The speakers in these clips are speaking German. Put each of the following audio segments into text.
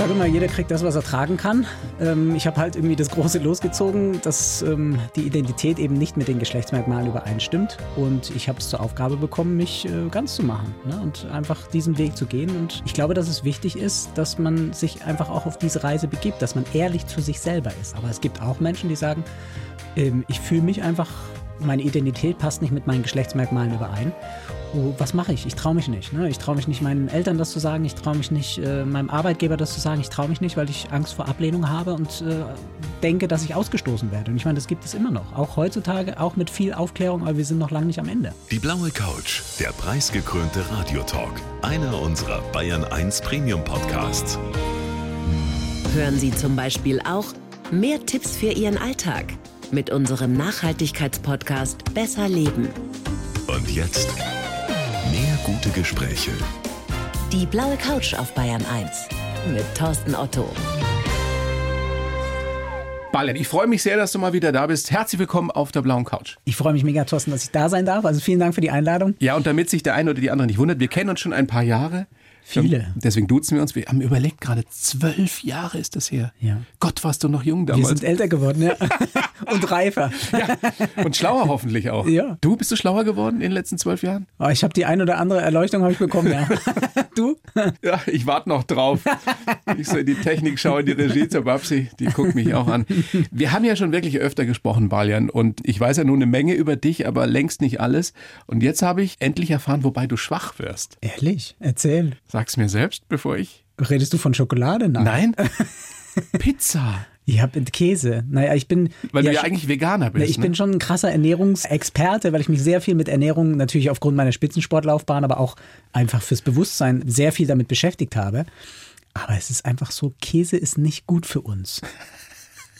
sage immer, jeder kriegt das, was er tragen kann. Ähm, ich habe halt irgendwie das Große losgezogen, dass ähm, die Identität eben nicht mit den Geschlechtsmerkmalen übereinstimmt. Und ich habe es zur Aufgabe bekommen, mich äh, ganz zu machen ne? und einfach diesen Weg zu gehen. Und ich glaube, dass es wichtig ist, dass man sich einfach auch auf diese Reise begibt, dass man ehrlich zu sich selber ist. Aber es gibt auch Menschen, die sagen, ähm, ich fühle mich einfach meine Identität passt nicht mit meinen Geschlechtsmerkmalen überein. Oh, was mache ich? Ich traue mich nicht. Ne? Ich traue mich nicht, meinen Eltern das zu sagen. Ich traue mich nicht, äh, meinem Arbeitgeber das zu sagen. Ich traue mich nicht, weil ich Angst vor Ablehnung habe und äh, denke, dass ich ausgestoßen werde. Und ich meine, das gibt es immer noch. Auch heutzutage, auch mit viel Aufklärung, aber wir sind noch lange nicht am Ende. Die blaue Couch, der preisgekrönte Radiotalk. Einer unserer Bayern 1 Premium Podcasts. Hören Sie zum Beispiel auch mehr Tipps für Ihren Alltag mit unserem Nachhaltigkeitspodcast Besser Leben. Und jetzt mehr gute Gespräche. Die blaue Couch auf Bayern 1 mit Thorsten Otto. Ballen, ich freue mich sehr, dass du mal wieder da bist. Herzlich willkommen auf der blauen Couch. Ich freue mich mega, Thorsten, dass ich da sein darf. Also vielen Dank für die Einladung. Ja, und damit sich der eine oder die andere nicht wundert, wir kennen uns schon ein paar Jahre. Viele. Deswegen duzen wir uns. Wir haben überlegt, gerade zwölf Jahre ist das her. Ja. Gott, warst du noch jung damals. Wir sind älter geworden, ja. Und reifer. Ja. Und schlauer hoffentlich auch. Ja. Du, bist du schlauer geworden in den letzten zwölf Jahren? Oh, ich habe die ein oder andere Erleuchtung habe ich bekommen, ja. du? Ja, ich warte noch drauf. Ich so in die Technik schaue, in die Regie zur Babsi, die guckt mich auch an. Wir haben ja schon wirklich öfter gesprochen, Balian, und ich weiß ja nur eine Menge über dich, aber längst nicht alles. Und jetzt habe ich endlich erfahren, wobei du schwach wirst. Ehrlich? Erzähl. Sag's mir selbst, bevor ich. Redest du von Schokolade? Nein. Pizza. Ich habe Käse. Naja, ich bin. Weil ja, du ja eigentlich Veganer bist. Ich ne? bin schon ein krasser Ernährungsexperte, weil ich mich sehr viel mit Ernährung, natürlich aufgrund meiner Spitzensportlaufbahn, aber auch einfach fürs Bewusstsein sehr viel damit beschäftigt habe. Aber es ist einfach so, Käse ist nicht gut für uns.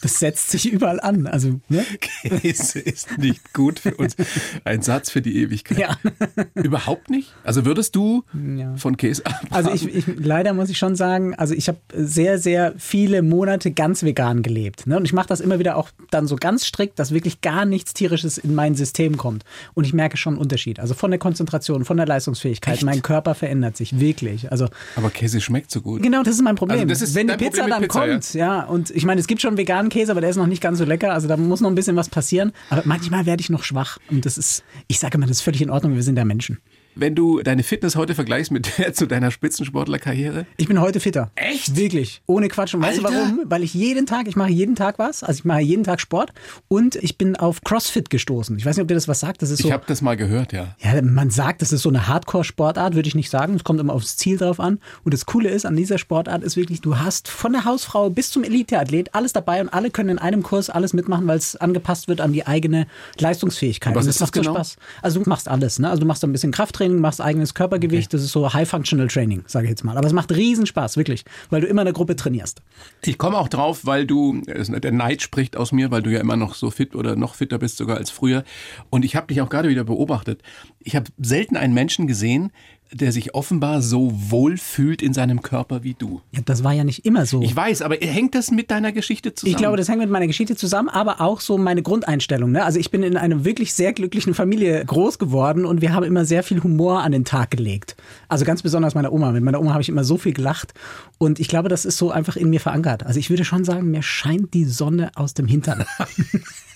Das setzt sich überall an. Also, ne? Käse ist nicht gut für uns. Ein Satz für die Ewigkeit. Ja. Überhaupt nicht? Also würdest du Ja. von Käse abraten? Also ich, ich leider muss ich schon sagen, also ich habe sehr, sehr viele Monate ganz vegan gelebt. Ne? Und ich mache das immer wieder auch dann so ganz strikt, dass wirklich gar nichts Tierisches in mein System kommt. Und ich merke schon einen Unterschied. Also von der Konzentration, von der Leistungsfähigkeit. Echt? Mein Körper verändert sich wirklich. Also Aber Käse schmeckt so gut. Genau, das ist mein Problem. Also ist Wenn die Pizza dann Pizza, kommt, ja. und ich meine, es gibt schon veganen Käse, aber der ist noch nicht ganz so lecker, also da muss noch ein bisschen was passieren. Aber manchmal werde ich noch schwach und das ist, ich sage immer, das ist völlig in Ordnung, wir sind ja Menschen. Wenn du deine Fitness heute vergleichst mit der zu deiner Spitzensportlerkarriere, Ich bin heute fitter. Echt? Wirklich. Ohne Quatsch. Und weißt du warum? Weil ich jeden Tag, ich mache jeden Tag was, also ich mache jeden Tag Sport und ich bin auf CrossFit gestoßen. Ich weiß nicht, ob dir das was sagt. Das ist so. ich habe das mal gehört, ja. Ja, man sagt, das ist so eine Hardcore-Sportart, würde ich nicht sagen. Es kommt immer aufs Ziel drauf an. Und das Coole ist an dieser Sportart ist wirklich, du hast von der Hausfrau bis zum Eliteathlet alles dabei und alle können in einem Kurs alles mitmachen, weil es angepasst wird an die eigene Leistungsfähigkeit. Und was und ist das macht so genau? Spaß. Also du machst alles, ne? Also du machst so ein bisschen Krafttraining, machst eigenes Körpergewicht, das ist so High-Functional Training, sage ich jetzt mal. Aber es macht riesen Spaß, wirklich, weil du immer in der Gruppe trainierst. Ich komme auch drauf, weil du, der Neid spricht aus mir, weil du ja immer noch so fit oder noch fitter bist sogar als früher. Und ich habe dich auch gerade wieder beobachtet. Ich habe selten einen Menschen gesehen, der sich offenbar so wohl fühlt in seinem Körper wie du. Ja, das war ja nicht immer so. Ich weiß, aber hängt das mit deiner Geschichte zusammen? Ich glaube, das hängt mit meiner Geschichte zusammen, aber auch so meine Grundeinstellung. Ne? Also ich bin in einer wirklich sehr glücklichen Familie groß geworden und wir haben immer sehr viel Humor an den Tag gelegt. Also ganz besonders meiner Oma. Mit meiner Oma habe ich immer so viel gelacht und ich glaube, das ist so einfach in mir verankert. Also ich würde schon sagen, mir scheint die Sonne aus dem Hintern.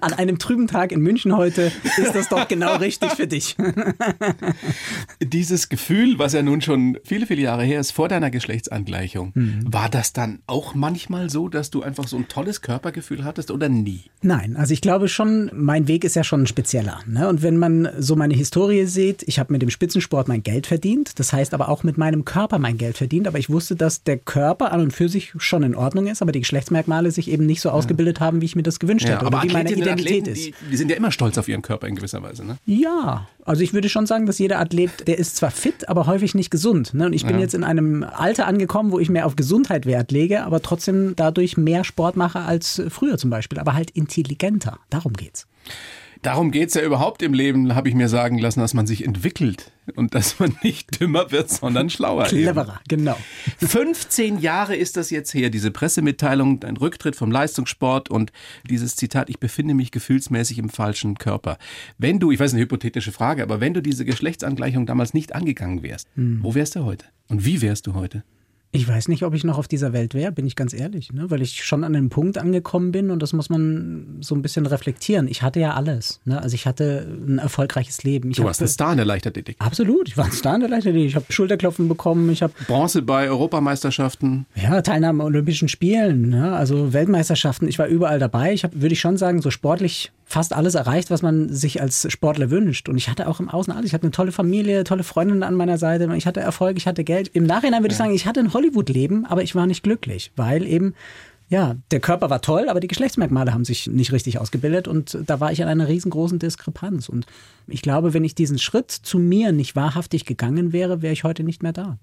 An einem trüben Tag in München heute ist das doch genau richtig für dich. Dieses Gefühl, was ja nun schon viele, viele Jahre her ist, vor deiner Geschlechtsangleichung, war das dann auch manchmal so, dass du einfach so ein tolles Körpergefühl hattest oder nie? Nein, also ich glaube schon, mein Weg ist ja schon ein spezieller. Ne? Und wenn man so meine Historie sieht, ich habe mit dem Spitzensport mein Geld verdient, das heißt aber auch mit meinem Körper mein Geld verdient, aber ich wusste, dass der Körper an und für sich schon in Ordnung ist, aber die Geschlechtsmerkmale sich eben nicht so ausgebildet haben, wie ich mir das gewünscht hätte oder wie meine Und Identität Athleten, ist. Die, die sind ja immer stolz auf ihren Körper in gewisser Weise, ne? Ja, also ich würde schon sagen, dass jeder Athlet, der ist zwar fit, aber häufig nicht gesund. Ne? Und ich bin Ja. jetzt in einem Alter angekommen, wo ich mehr auf Gesundheit Wert lege, aber trotzdem dadurch mehr Sport mache als früher zum Beispiel, aber halt intelligenter. Darum geht's. Darum geht's ja überhaupt im Leben, habe ich mir sagen lassen, dass man sich entwickelt und dass man nicht dümmer wird, sondern schlauer. eben. Cleverer, genau. 15 Jahre ist das jetzt her, diese Pressemitteilung, dein Rücktritt vom Leistungssport und dieses Zitat, ich befinde mich gefühlsmäßig im falschen Körper. Wenn du, ich weiß eine hypothetische Frage, aber wenn du diese Geschlechtsangleichung damals nicht angegangen wärst, wo wärst du heute? Und wie wärst du heute? Ich weiß nicht, ob ich noch auf dieser Welt wäre, bin ich ganz ehrlich, ne? weil ich schon an einem Punkt angekommen bin und das muss man so ein bisschen reflektieren. Ich hatte ja alles. Ne? Also ich hatte ein erfolgreiches Leben. Ich du warst ein Star in der Leichtathletik. Absolut, ich war ein Star in der Leichtathletik. Ich habe Schulterklopfen bekommen. Ich habe Bronze bei Europameisterschaften. Ja, Teilnahme an Olympischen Spielen, ne? also Weltmeisterschaften. Ich war überall dabei. Ich habe, würde ich schon sagen, so sportlich fast alles erreicht, was man sich als Sportler wünscht. Und ich hatte auch im Außen alles. Ich hatte eine tolle Familie, tolle Freundinnen an meiner Seite. Ich hatte Erfolg, ich hatte Geld. Im Nachhinein würde ja. ich sagen, ich hatte ein Hollywood-Leben, aber ich war nicht glücklich, weil eben ja, der Körper war toll, aber die Geschlechtsmerkmale haben sich nicht richtig ausgebildet und da war ich an einer riesengroßen Diskrepanz. Und ich glaube, wenn ich diesen Schritt zu mir nicht wahrhaftig gegangen wäre, wäre ich heute nicht mehr da.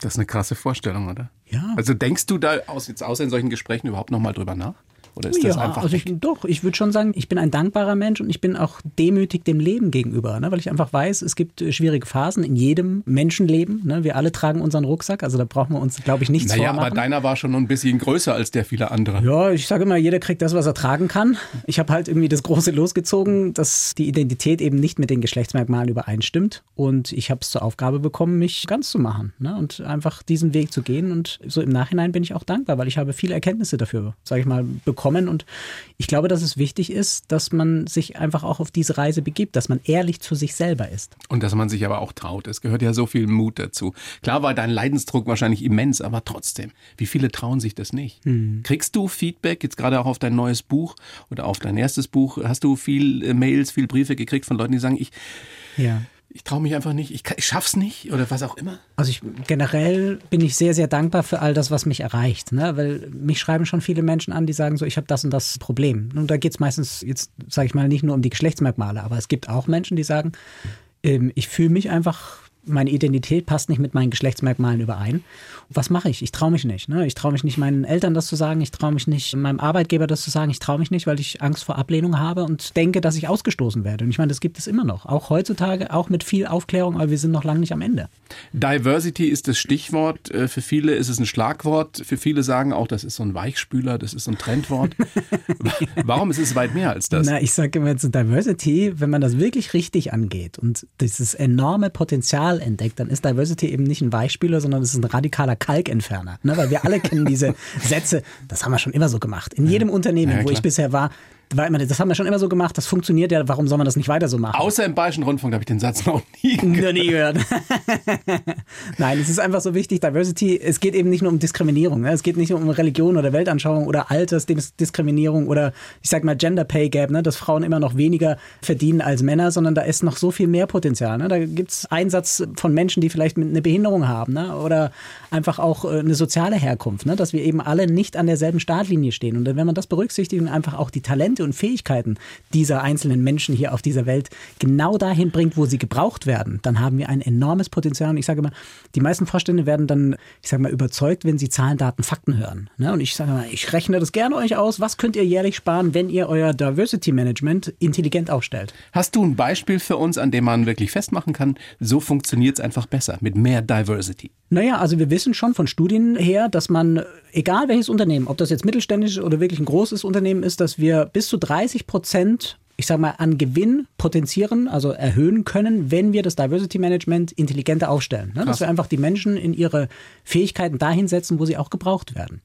Das ist eine krasse Vorstellung, oder? Ja. Also denkst du da aus, jetzt außer in solchen Gesprächen überhaupt nochmal drüber nach? Oder ist ja, das einfach? Also ich, doch, ich würde schon sagen, ich bin ein dankbarer Mensch und ich bin auch demütig dem Leben gegenüber, ne? weil ich einfach weiß, es gibt äh, schwierige Phasen in jedem Menschenleben. Ne? Wir alle tragen unseren Rucksack, also da brauchen wir uns, glaube ich, nichts naja, vormachen. aber deiner war schon ein bisschen größer als der vieler anderer. Ja, ich sage immer, jeder kriegt das, was er tragen kann. Ich habe halt irgendwie das Große losgezogen, dass die Identität eben nicht mit den Geschlechtsmerkmalen übereinstimmt und ich habe es zur Aufgabe bekommen, mich ganz zu machen ne? und einfach diesen Weg zu gehen und so im Nachhinein bin ich auch dankbar, weil ich habe viele Erkenntnisse dafür, sage ich mal, bekommen und ich glaube, dass es wichtig ist, dass man sich einfach auch auf diese Reise begibt, dass man ehrlich zu sich selber ist. Und dass man sich aber auch traut. Es gehört ja so viel Mut dazu. Klar war dein Leidensdruck wahrscheinlich immens, aber trotzdem, wie viele trauen sich das nicht? Hm. Kriegst du Feedback jetzt gerade auch auf dein neues Buch oder auf dein erstes Buch? Hast du viel äh, Mails, viel Briefe gekriegt von Leuten, die sagen, ich ja ich traue mich einfach nicht, ich, ich schaff's nicht oder was auch immer? Also ich generell bin ich sehr, sehr dankbar für all das, was mich erreicht. Ne? Weil mich schreiben schon viele Menschen an, die sagen so, ich habe das und das Problem. Und da geht es meistens, jetzt sage ich mal, nicht nur um die Geschlechtsmerkmale, aber es gibt auch Menschen, die sagen, ähm, ich fühle mich einfach meine Identität passt nicht mit meinen Geschlechtsmerkmalen überein. Was mache ich? Ich traue mich nicht. Ne? Ich traue mich nicht, meinen Eltern das zu sagen. Ich traue mich nicht, meinem Arbeitgeber das zu sagen. Ich traue mich nicht, weil ich Angst vor Ablehnung habe und denke, dass ich ausgestoßen werde. Und ich meine, das gibt es immer noch. Auch heutzutage, auch mit viel Aufklärung, aber wir sind noch lange nicht am Ende. Diversity ist das Stichwort. Äh, für viele ist es ein Schlagwort. Für viele sagen auch, das ist so ein Weichspüler, das ist so ein Trendwort. Warum ist es weit mehr als das? Na, ich sage immer zu Diversity, wenn man das wirklich richtig angeht und dieses enorme Potenzial Metall entdeckt, dann ist Diversity eben nicht ein Weichspüler, sondern es ist ein radikaler Kalkentferner. Ne? Weil wir alle kennen diese Sätze, das haben wir schon immer so gemacht. In jedem Unternehmen, ja, wo ich bisher war, war immer, das haben wir schon immer so gemacht, das funktioniert ja, warum soll man das nicht weiter so machen? Außer im Bayerischen Rundfunk habe ich den Satz noch nie gehört. Noch nie gehört. Nein, es ist einfach so wichtig, Diversity, es geht eben nicht nur um Diskriminierung, ne? es geht nicht nur um Religion oder Weltanschauung oder Altersdiskriminierung oder ich sag mal Gender Pay Gap, ne? dass Frauen immer noch weniger verdienen als Männer, sondern da ist noch so viel mehr Potenzial. Ne? Da gibt es Einsatz von Menschen, die vielleicht eine Behinderung haben ne? oder einfach auch äh, eine soziale Herkunft, ne? dass wir eben alle nicht an derselben Startlinie stehen. Und wenn man das berücksichtigt und einfach auch die Talente Talente und Fähigkeiten dieser einzelnen Menschen hier auf dieser Welt genau dahin bringt, wo sie gebraucht werden, dann haben wir ein enormes Potenzial. Und ich sage immer, die meisten Vorstände werden dann, ich sage mal, überzeugt, wenn sie Zahlen, Daten, Fakten hören. Ne? Und ich sage mal, ich rechne das gerne euch aus. Was könnt ihr jährlich sparen, wenn ihr euer Diversity Management intelligent aufstellt? Hast du ein Beispiel für uns, an dem man wirklich festmachen kann, so funktioniert es einfach besser mit mehr Diversity? Naja, also wir wissen schon von Studien her, dass man, egal welches Unternehmen, ob das jetzt mittelständisch oder wirklich ein großes Unternehmen ist, dass wir bis zu 30 Prozent ich sage mal, an Gewinn potenzieren, also erhöhen können, wenn wir das Diversity Management intelligenter aufstellen. Ne? Dass wir einfach die Menschen in ihre Fähigkeiten dahin setzen, wo sie auch gebraucht werden.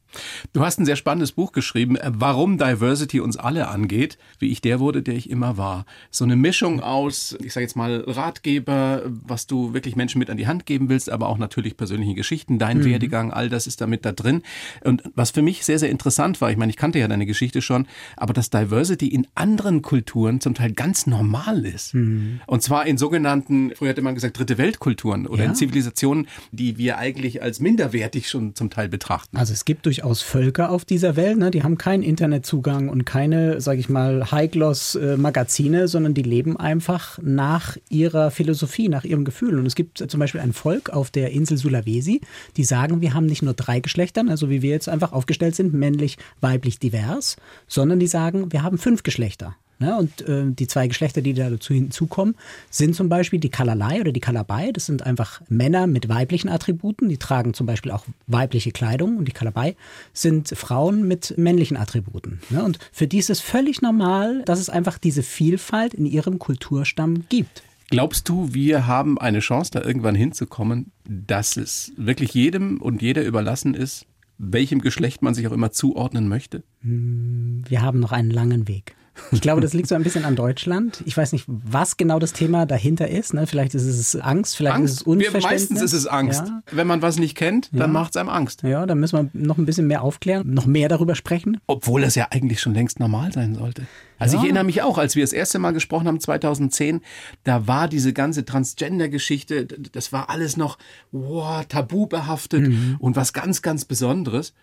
Du hast ein sehr spannendes Buch geschrieben, äh, warum Diversity uns alle angeht, wie ich der wurde, der ich immer war. So eine Mischung aus, ich sage jetzt mal, Ratgeber, was du wirklich Menschen mit an die Hand geben willst, aber auch natürlich persönliche Geschichten, dein mhm. Werdegang, all das ist damit da drin. Und was für mich sehr, sehr interessant war, ich meine, ich kannte ja deine Geschichte schon, aber dass Diversity in anderen Kulturen Kulturen zum Teil ganz normal ist. Mhm. Und zwar in sogenannten, früher hätte man gesagt, dritte Weltkulturen oder ja. in Zivilisationen, die wir eigentlich als minderwertig schon zum Teil betrachten. Also es gibt durchaus Völker auf dieser Welt, ne? die haben keinen Internetzugang und keine, sage ich mal, High-Gloss-Magazine, sondern die leben einfach nach ihrer Philosophie, nach ihrem Gefühl. Und es gibt zum Beispiel ein Volk auf der Insel Sulawesi, die sagen, wir haben nicht nur drei Geschlechtern, also wie wir jetzt einfach aufgestellt sind, männlich, weiblich, divers, sondern die sagen, wir haben fünf Geschlechter. Ne? Und äh, die zwei Geschlechter, die da dazu hinzukommen, sind zum Beispiel die Kalalai oder die Kalabai. Das sind einfach Männer mit weiblichen Attributen. Die tragen zum Beispiel auch weibliche Kleidung. Und die Kalabai sind Frauen mit männlichen Attributen. Ne? Und für die ist es völlig normal, dass es einfach diese Vielfalt in ihrem Kulturstamm gibt. Glaubst du, wir haben eine Chance, da irgendwann hinzukommen, dass es wirklich jedem und jeder überlassen ist, welchem Geschlecht man sich auch immer zuordnen möchte? Wir haben noch einen langen Weg. Ich glaube, das liegt so ein bisschen an Deutschland. Ich weiß nicht, was genau das Thema dahinter ist. Ne? Vielleicht ist es Angst, vielleicht Angst. ist es Unverständnis. Meistens ist es Angst. Ja. Wenn man was nicht kennt, dann Ja. macht es einem Angst. Ja, da müssen wir noch ein bisschen mehr aufklären, noch mehr darüber sprechen. Obwohl das ja eigentlich schon längst normal sein sollte. Also Ja. ich erinnere mich auch, als wir das erste Mal gesprochen haben, 2010, da war diese ganze Transgender-Geschichte, das war alles noch wow, tabu behaftet Mhm. und was ganz, ganz Besonderes.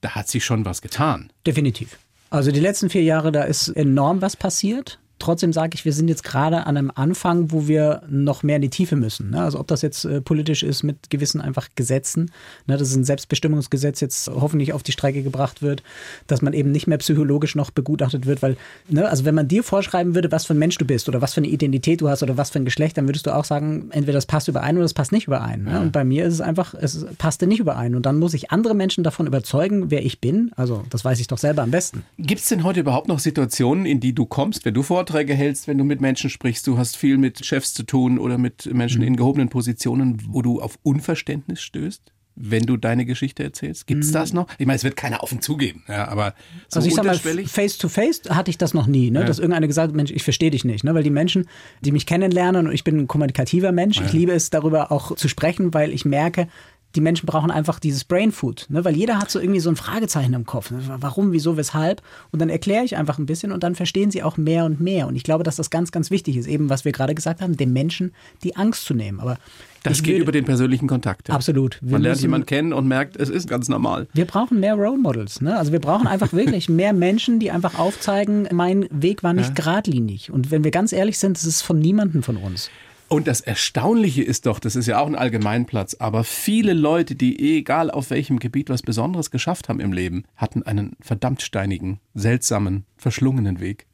Da hat sich schon was getan. Definitiv. Also die letzten vier Jahre, da ist enorm was passiert. Trotzdem sage ich, wir sind jetzt gerade an einem Anfang, wo wir noch mehr in die Tiefe müssen. Ne? Also ob das jetzt äh, politisch ist mit gewissen einfach Gesetzen, ne? dass ein Selbstbestimmungsgesetz jetzt hoffentlich auf die Strecke gebracht wird, dass man eben nicht mehr psychologisch noch begutachtet wird, weil, ne? also wenn man dir vorschreiben würde, was für ein Mensch du bist oder was für eine Identität du hast oder was für ein Geschlecht, dann würdest du auch sagen, entweder das passt überein oder das passt nicht überein. Ne? Und bei mir ist es einfach, es passte nicht überein. Und dann muss ich andere Menschen davon überzeugen, wer ich bin. Also das weiß ich doch selber am besten. Gibt es denn heute überhaupt noch Situationen, in die du kommst, wenn du Vorträge hältst, wenn du mit Menschen sprichst, du hast viel mit Chefs zu tun oder mit Menschen Mhm. in gehobenen Positionen, wo du auf Unverständnis stößt? Wenn du deine Geschichte erzählst, gibt's das noch? Ich meine, es wird keiner offen zugeben, ja, aber so Mhm. Also ich sag mal, face to face hatte ich das noch nie, ne? dass irgendeiner gesagt hat, Mensch, ich verstehe dich nicht, ne? weil die Menschen, die mich kennenlernen und ich bin ein kommunikativer Mensch, ich liebe es darüber auch zu sprechen, weil ich merke, die Menschen brauchen einfach dieses Brain Food, ne? weil jeder hat so irgendwie so ein Fragezeichen im Kopf. Ne? Warum, wieso, weshalb? Und dann erkläre ich einfach ein bisschen und dann verstehen sie auch mehr und mehr. Und ich glaube, dass das ganz, ganz wichtig ist, eben was wir gerade gesagt haben, dem Menschen die Angst zu nehmen. Aber das geht würde- über den persönlichen Kontakt. ja. Absolut. Wir Man lernt müssen- jemanden kennen und merkt, es ist ganz normal. Wir brauchen mehr Role Models. Ne? Also wir brauchen einfach wirklich mehr Menschen, die einfach aufzeigen, mein Weg war nicht geradlinig. Und wenn wir ganz ehrlich sind, das ist von niemandem von uns. Und das Erstaunliche ist doch, das ist ja auch ein Allgemeinplatz, aber viele Leute, die egal auf welchem Gebiet was Besonderes geschafft haben im Leben, hatten einen verdammt steinigen, seltsamen, verschlungenen Weg.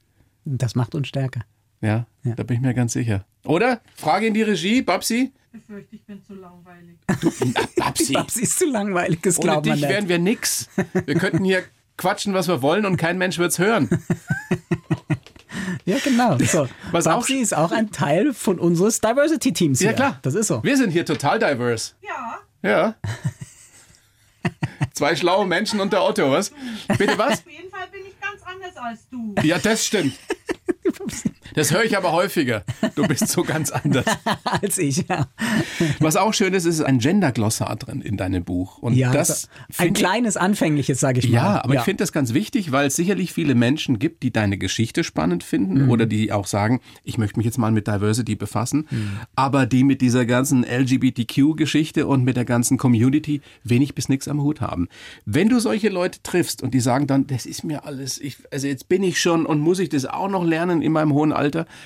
Das macht uns stärker. Ja, Ja. da bin ich mir ganz sicher. Oder? Frage in die Regie, Babsi? befürchte, ich bin zu langweilig. Na, Babsi. Babsi ist zu langweilig, das Ohne glaubt man dich nicht. wären wir nix. Wir könnten hier quatschen, was wir wollen und kein Mensch wird's hören. Ja, genau. So. Was auch- Babsi ist auch ein Teil von unseres Diversity-Teams hier. Ja, klar. Das ist so. Wir sind hier total diverse. Ja, Ja. Zwei schlaue Menschen und der Otto, was? Bitte was? auf jeden Fall bin ich ganz anders als du. Ja, das stimmt. Das höre ich aber häufiger. Du bist so ganz anders. Als ich, ja. Was auch schön ist, ist ein Gender-Glossar drin in deinem Buch. Und ja das ein ich- kleines, anfängliches, sage ich mal. Ja, aber ich finde das ganz wichtig, weil es sicherlich viele Menschen gibt, die deine Geschichte spannend finden Mhm. oder die auch sagen, ich möchte mich jetzt mal mit Diversity befassen, Mhm. aber die mit dieser ganzen LGBTQ-Geschichte und mit der ganzen Community wenig bis nichts am Hut haben. Wenn du solche Leute triffst und die sagen dann, das ist mir alles, ich, also jetzt bin ich schon und muss ich das auch noch lernen in meinem hohen Alter,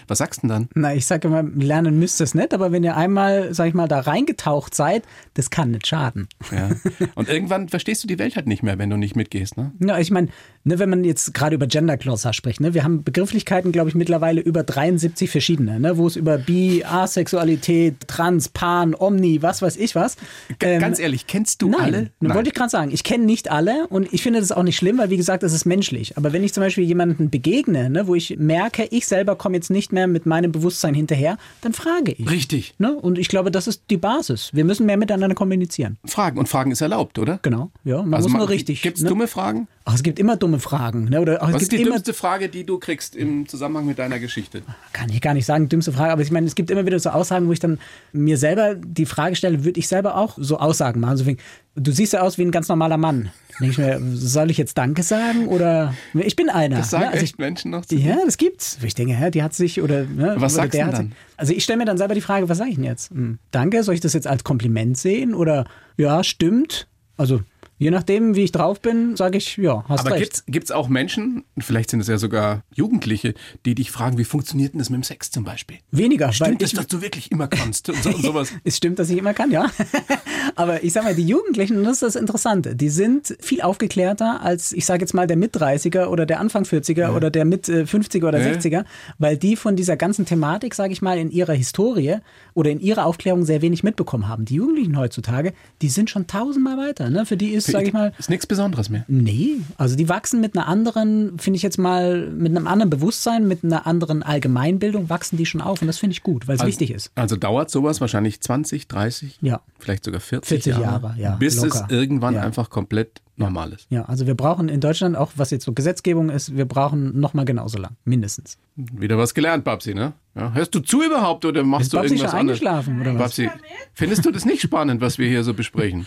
was sagst du denn dann? Na, ich sage immer, lernen müsst ihr es nicht, aber wenn ihr einmal, sag ich mal, da reingetaucht seid, das kann nicht schaden. Ja. Und irgendwann verstehst du die Welt halt nicht mehr, wenn du nicht mitgehst, ne? Ja, ich meine, ne, wenn man jetzt gerade über Gender Glossar spricht, ne, wir haben Begrifflichkeiten, glaube ich, mittlerweile über 73 verschiedene, ne, wo es über Bi, Asexualität, Trans, Pan, Omni, was weiß ich was. Ähm, Ganz ehrlich, kennst du Nein, alle? Nein. wollte ich gerade sagen. Ich kenne nicht alle und ich finde das auch nicht schlimm, weil wie gesagt, das ist menschlich. Aber wenn ich zum Beispiel jemanden begegne, ne, wo ich merke, ich selber komme jetzt nicht mehr mit meinem Bewusstsein hinterher, dann frage ich. Richtig. Ne? Und ich glaube, das ist die Basis. Wir müssen mehr miteinander kommunizieren. Fragen. Und Fragen ist erlaubt, oder? Genau. Ja, man Also muss man- nur richtig. Gibt's ne? dumme Fragen? Ach, es gibt immer dumme Fragen. Ne? Oder ach, es Was ist gibt die dümmste Frage, die du kriegst im Zusammenhang mit deiner Geschichte? kann ich gar nicht sagen, dümmste Frage, aber ich meine, es gibt immer wieder so Aussagen, wo ich dann mir selber die Frage stelle, würde ich selber auch so Aussagen machen? So wie, du siehst ja aus wie ein ganz normaler Mann. Denke ich mir, soll ich jetzt Danke sagen oder ich bin einer. Das sagen ne? also echt ich, Menschen noch zu dir? ja, das gibt's. Ich denke, hä, die hat sich oder ne, Was oder sagst der du dann? sich- Also ich stelle mir dann selber die Frage, was sage ich denn jetzt? Hm, danke, soll ich das jetzt als Kompliment sehen oder ja, stimmt? Also je nachdem, wie ich drauf bin, sage ich, ja, hast Aber recht. gibt's, gibt's auch Menschen, vielleicht sind es ja sogar Jugendliche, die dich fragen, wie funktioniert denn das mit dem Sex zum Beispiel? Weniger, weil Stimmt ich, es, dass du wirklich immer kannst und, so, und sowas? Es stimmt, dass ich immer kann, ja. Aber ich sag mal, die Jugendlichen, und das ist das Interessante, die sind viel aufgeklärter als, ich sage jetzt mal, der Mit-30er oder der Anfang 40er oder der Mit-50er oder Ja. 60er, weil die von dieser ganzen Thematik, sage ich mal, in ihrer Historie oder in ihrer Aufklärung sehr wenig mitbekommen haben. Die Jugendlichen heutzutage, die sind schon tausendmal weiter. Ne? Für die ist sage ich mal. Ist nichts Besonderes mehr. Nee, also die wachsen mit einer anderen, finde ich jetzt mal, mit einem anderen Bewusstsein, mit einer anderen Allgemeinbildung wachsen die schon auf und das finde ich gut, weil es Also- wichtig ist. Also dauert sowas wahrscheinlich 20, 30, Ja. vielleicht sogar 40, 40 Jahre, ja, bis locker. es irgendwann Ja. einfach komplett normal ist. Ja, also wir brauchen in Deutschland auch, was jetzt so Gesetzgebung ist, wir brauchen noch mal genauso lang, mindestens. Wieder was gelernt, Babsi, ne? Ja, hörst du zu überhaupt oder machst Ist du Babsi irgendwas schon anderes? eingeschlafen oder was? Babsi, findest du das nicht spannend, was wir hier so besprechen?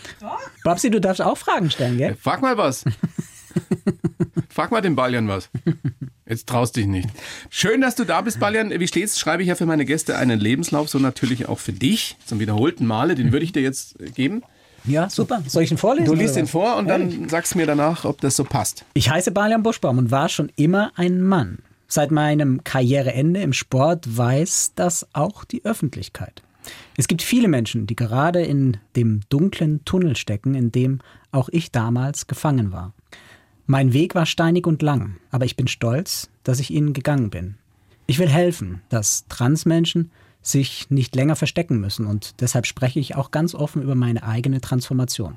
Babsi, du darfst auch Fragen stellen, gell? Frag mal was. Frag mal den Baljan was. Jetzt traust dich nicht. Schön, dass du da bist, Baljan. Wie stets schreibe ich ja für meine Gäste einen Lebenslauf, so natürlich auch für dich, zum wiederholten Male. Den würde ich dir jetzt geben. Ja, super. Soll ich ihn vorlesen? Du liest den was? vor und dann sagst mir danach, ob das so passt. Ich heiße Balian Buschbaum und war schon immer ein Mann. Seit meinem Karriereende im Sport weiß das auch die Öffentlichkeit. Es gibt viele Menschen, die gerade in dem dunklen Tunnel stecken, in dem auch ich damals gefangen war. Mein Weg war steinig und lang, aber ich bin stolz, dass ich ihn gegangen bin. Ich will helfen, dass Transmenschen sich nicht länger verstecken müssen und deshalb spreche ich auch ganz offen über meine eigene Transformation.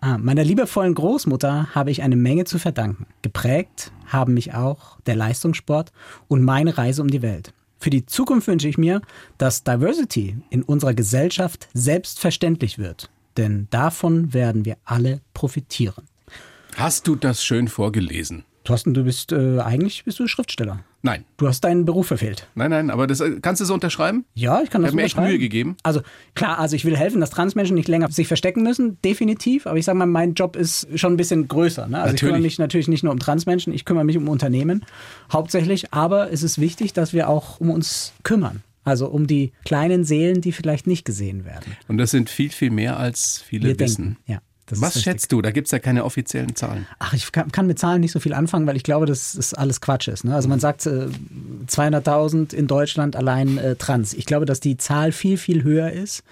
Ah, meiner liebevollen Großmutter habe ich eine Menge zu verdanken. Geprägt haben mich auch der Leistungssport und meine Reise um die Welt. Für die Zukunft wünsche ich mir, dass Diversity in unserer Gesellschaft selbstverständlich wird. Denn davon werden wir alle profitieren. Hast du das schön vorgelesen? Thorsten, du bist äh, eigentlich bist du Schriftsteller. Nein. Du hast deinen Beruf verfehlt. Nein, nein, aber das äh, kannst du so unterschreiben? Ja, ich kann das Ich habe mir echt unterschreiben. Mühe gegeben. Also klar, also ich will helfen, dass Transmenschen nicht länger sich verstecken müssen, definitiv. Aber ich sage mal, mein Job ist schon ein bisschen größer. Ne? Also ich kümmere Natürlich. mich natürlich nicht nur um Transmenschen, ich kümmere mich um Unternehmen hauptsächlich. Aber es ist wichtig, dass wir auch um uns kümmern. Also um die kleinen Seelen, die vielleicht nicht gesehen werden. Und das sind viel, viel mehr, als viele Wir wissen. denken. Ja, das Was schätzt du? Da gibt es ja keine offiziellen Zahlen. Ach, ich kann, kann mit Zahlen nicht so viel anfangen, weil ich glaube, dass das alles Quatsch ist. Ne? Also man sagt äh, 200.000 in Deutschland allein äh, trans. Ich glaube, dass die Zahl viel, viel höher ist,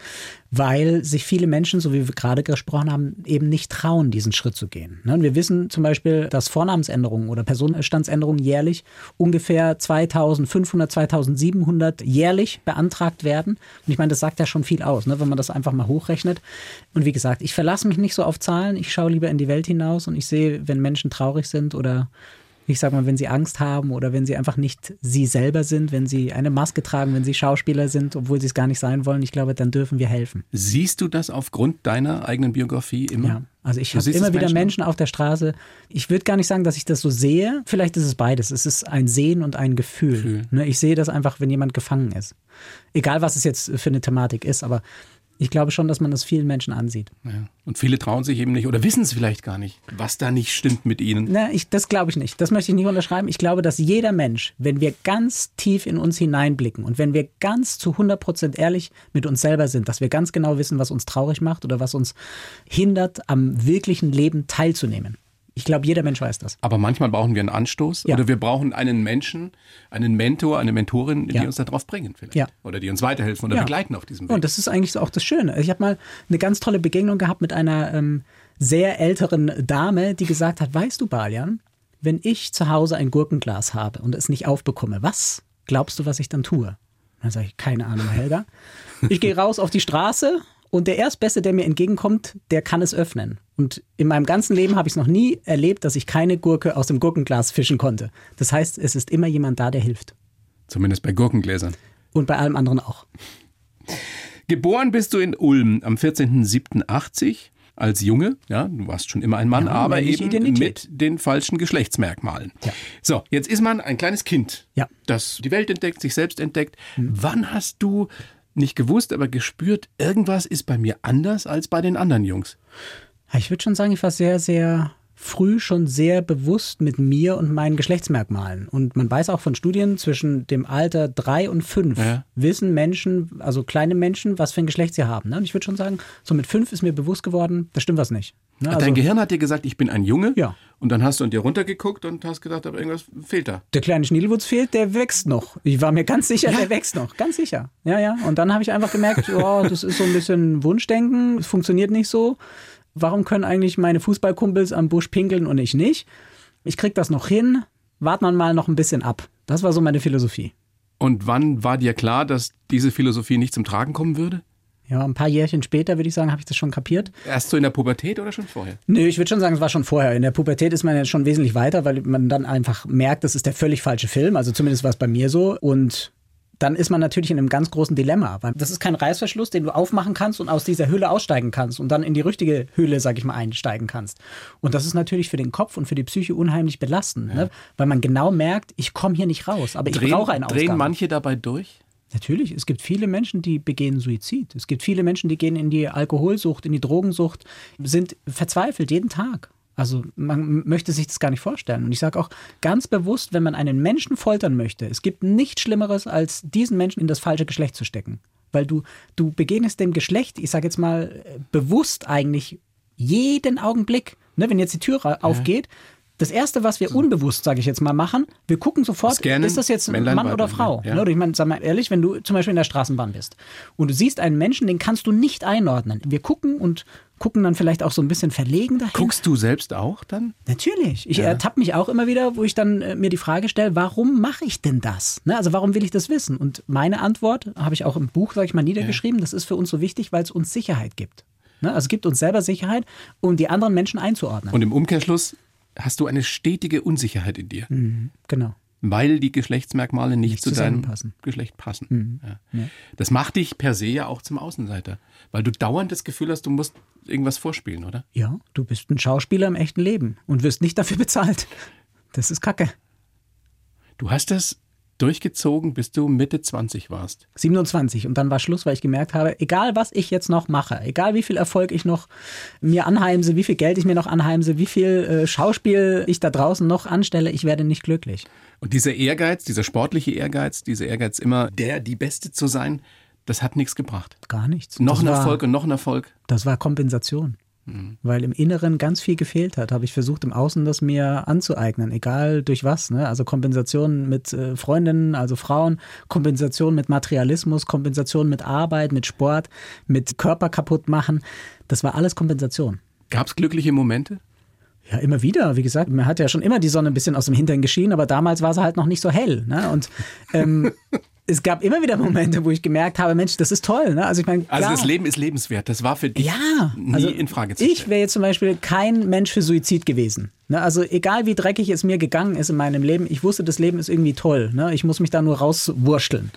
weil sich viele Menschen, so wie wir gerade gesprochen haben, eben nicht trauen, diesen Schritt zu gehen. Ne? Und wir wissen zum Beispiel, dass Vornamensänderungen oder Personenstandsänderungen jährlich ungefähr 2500, 2700 jährlich beantragt werden. Und ich meine, das sagt ja schon viel aus, ne? wenn man das einfach mal hochrechnet. Und wie gesagt, ich verlasse mich nicht so auf Zahlen. Ich schaue lieber in die Welt hinaus und ich sehe, wenn Menschen traurig sind oder ich sag mal, wenn sie Angst haben oder wenn sie einfach nicht sie selber sind, wenn sie eine Maske tragen, wenn sie Schauspieler sind, obwohl sie es gar nicht sein wollen, ich glaube, dann dürfen wir helfen. Siehst du das aufgrund deiner eigenen Biografie immer? Ja, also ich habe immer wieder Menschen Menschen auf der Straße. Ich würde gar nicht sagen, dass ich das so sehe. Vielleicht ist es beides. Es ist ein Sehen und ein Gefühl. Gefühl. Ne, ich sehe das einfach, wenn jemand gefangen ist. Egal, was es jetzt für eine Thematik ist, aber ich glaube schon, dass man das vielen Menschen ansieht. Ja. Und viele trauen sich eben nicht oder wissen es vielleicht gar nicht, was da nicht stimmt mit ihnen. Na, ich, das glaube ich nicht. Das möchte ich nicht unterschreiben. Ich glaube, dass jeder Mensch, wenn wir ganz tief in uns hineinblicken und wenn wir ganz zu 100 Prozent ehrlich mit uns selber sind, dass wir ganz genau wissen, was uns traurig macht oder was uns hindert, am wirklichen Leben teilzunehmen. Ich glaube, jeder Mensch weiß das. Aber manchmal brauchen wir einen Anstoß Ja. oder wir brauchen einen Menschen, einen Mentor, eine Mentorin, die Ja. uns darauf bringen vielleicht. Ja. Oder die uns weiterhelfen oder begleiten auf diesem Weg. Und das ist eigentlich so auch das Schöne. Ich habe mal eine ganz tolle Begegnung gehabt mit einer ähm, sehr älteren Dame, die gesagt hat, weißt du, Balian, wenn ich zu Hause ein Gurkenglas habe und es nicht aufbekomme, was glaubst du, was ich dann tue? Dann sage ich, keine Ahnung, Helga. Ich gehe raus auf die Straße und der Erstbeste, der mir entgegenkommt, der kann es öffnen. Und in meinem ganzen Leben habe ich es noch nie erlebt, dass ich keine Gurke aus dem Gurkenglas fischen konnte. Das heißt, es ist immer jemand da, der hilft. Zumindest bei Gurkengläsern. Und bei allem anderen auch. Geboren bist du in Ulm am 14.07.80 als Junge. Ja, du warst schon immer ein Mann, Ja, aber eben Identität. mit den falschen Geschlechtsmerkmalen. Ja. So, jetzt ist man ein kleines Kind, Ja. das die Welt entdeckt, sich selbst entdeckt. Wann hast du nicht gewusst, aber gespürt, irgendwas ist bei mir anders als bei den anderen Jungs? Ich würde schon sagen, ich war sehr, sehr früh schon sehr bewusst mit mir und meinen Geschlechtsmerkmalen. Und man weiß auch von Studien, zwischen dem Alter drei und fünf Ja. wissen Menschen, also kleine Menschen, was für ein Geschlecht sie haben. ne? Und ich würde schon sagen, so mit fünf ist mir bewusst geworden, da stimmt was nicht. Ne? Also, Dein Gehirn hat dir gesagt, ich bin ein Junge. Ja. Und dann hast du an dir runtergeguckt und hast gedacht, aber irgendwas fehlt da. der kleine Schniedelwutz fehlt, der wächst noch. Ich war mir ganz sicher, Ja. der wächst noch. Ganz sicher. Ja, ja. Und dann habe ich einfach gemerkt, oh, das ist so ein bisschen Wunschdenken, es funktioniert nicht so. Warum können eigentlich meine Fußballkumpels am Busch pinkeln und ich nicht? Ich krieg das noch hin. Wart man mal noch ein bisschen ab. Das war so meine Philosophie. Und wann war dir klar, dass diese Philosophie nicht zum Tragen kommen würde? Ja, ein paar Jährchen später, würde ich sagen, habe ich das schon kapiert. Erst so in der Pubertät oder schon vorher? Nö, ich würde schon sagen, es war schon vorher. In der Pubertät ist man ja schon wesentlich weiter, weil man dann einfach merkt, das ist der völlig falsche Film. Also zumindest war es bei mir so. Und dann ist man natürlich in einem ganz großen Dilemma, weil das ist kein Reißverschluss, den du aufmachen kannst und aus dieser Hülle aussteigen kannst und dann in die richtige Hülle, sag ich mal, einsteigen kannst. Und das ist natürlich für den Kopf und für die Psyche unheimlich belastend, ne? weil man genau merkt, ich komme hier nicht raus, aber ich Drehen, brauche einen Ausgang. drehen manche dabei durch? Natürlich, es gibt viele Menschen, die begehen Suizid. Es gibt viele Menschen, die gehen in die Alkoholsucht, in die Drogensucht, sind verzweifelt jeden Tag. Also man möchte sich das gar nicht vorstellen. Und ich sage auch ganz bewusst, wenn man einen Menschen foltern möchte, es gibt nichts Schlimmeres, als diesen Menschen in das falsche Geschlecht zu stecken. Weil du, du begegnest dem Geschlecht, ich sage jetzt mal, äh, bewusst eigentlich jeden Augenblick. Ne, wenn jetzt die Tür ra- aufgeht, das Erste, was wir unbewusst, sage ich jetzt mal, machen, wir gucken sofort, Scannen, ist das jetzt ein Männlein, Mann oder Frau? ja. Ne, oder ich meine, sag mal ehrlich, wenn du zum Beispiel in der Straßenbahn bist und du siehst einen Menschen, den kannst du nicht einordnen. Wir gucken und gucken dann vielleicht auch so ein bisschen verlegen dahin. Guckst du selbst auch dann? Natürlich. Ich ertappe mich auch immer wieder, wo ich dann äh, mir die Frage stelle, warum mache ich denn das? Ne? Also warum will ich das wissen? Und meine Antwort habe ich auch im Buch, sage ich mal, niedergeschrieben. Das ist für uns so wichtig, weil es uns Sicherheit gibt. Ne? Also es gibt uns selber Sicherheit, um die anderen Menschen einzuordnen. Und im Umkehrschluss hast du eine stetige Unsicherheit in dir, genau. Weil die Geschlechtsmerkmale nicht, Nicht zu deinem. Geschlecht passen. Ja. Das macht dich per se ja auch zum Außenseiter, weil du dauernd das Gefühl hast, du musst irgendwas vorspielen, oder? Ja, du bist ein Schauspieler im echten Leben und wirst nicht dafür bezahlt. Das ist Kacke. Du hast das durchgezogen, bis du Mitte 20 warst. 27 und dann war Schluss, weil ich gemerkt habe, egal was ich jetzt noch mache, egal wie viel Erfolg ich noch mir anheimse, wie viel Geld ich mir noch anheimse, wie viel äh, Schauspiel ich da draußen noch anstelle, ich werde nicht glücklich. Und dieser Ehrgeiz, dieser sportliche Ehrgeiz, dieser Ehrgeiz immer der, die Beste zu sein, das hat nichts gebracht. Gar nichts. Noch das ein war, Erfolg und noch ein Erfolg. Das war Kompensation. Weil im Inneren ganz viel gefehlt hat, habe ich versucht, im Außen das mir anzueignen, egal durch was. Ne? Also Kompensation mit äh, Freundinnen, also Frauen, Kompensation mit Materialismus, Kompensation mit Arbeit, mit Sport, mit Körper kaputt machen. Das war alles Kompensation. Gab es glückliche Momente? Ja, immer wieder. Wie gesagt, mir hat ja schon immer die Sonne ein bisschen aus dem Hintern geschienen, aber damals war sie halt noch nicht so hell. Ne? Und ähm, es gab immer wieder Momente, wo ich gemerkt habe, Mensch, das ist toll. Ne? Also ich meine, Also das Leben ist lebenswert. Das war für dich ja, nie also in Frage zu Ich stellen. wäre jetzt zum Beispiel kein Mensch für Suizid gewesen. Ne? Also egal wie dreckig es mir gegangen ist in meinem Leben, ich wusste, das Leben ist irgendwie toll. Ne? Ich muss mich da nur rauswurschteln.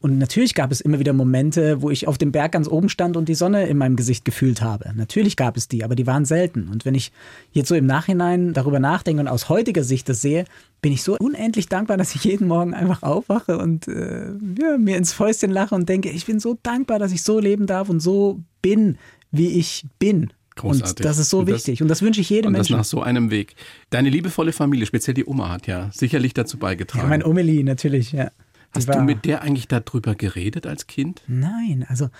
Und natürlich gab es immer wieder Momente, wo ich auf dem Berg ganz oben stand und die Sonne in meinem Gesicht gefühlt habe. Natürlich gab es die, aber die waren selten. Und wenn ich jetzt so im Nachhinein darüber nachdenke und aus heutiger Sicht das sehe, bin ich so unendlich dankbar, dass ich jeden Morgen einfach aufwache und äh, ja, mir ins Fäustchen lache und denke, ich bin so dankbar, dass ich so leben darf und so bin, wie ich bin. Großartig. Und das ist so Und das- wichtig. Und das wünsche ich jedem Und das Menschen. nach so einem Weg. Deine liebevolle Familie, speziell die Oma, hat ja sicherlich dazu Ja, beigetragen. mein Omeli natürlich, ja. Hast du mit der eigentlich darüber geredet als Kind? Nein, also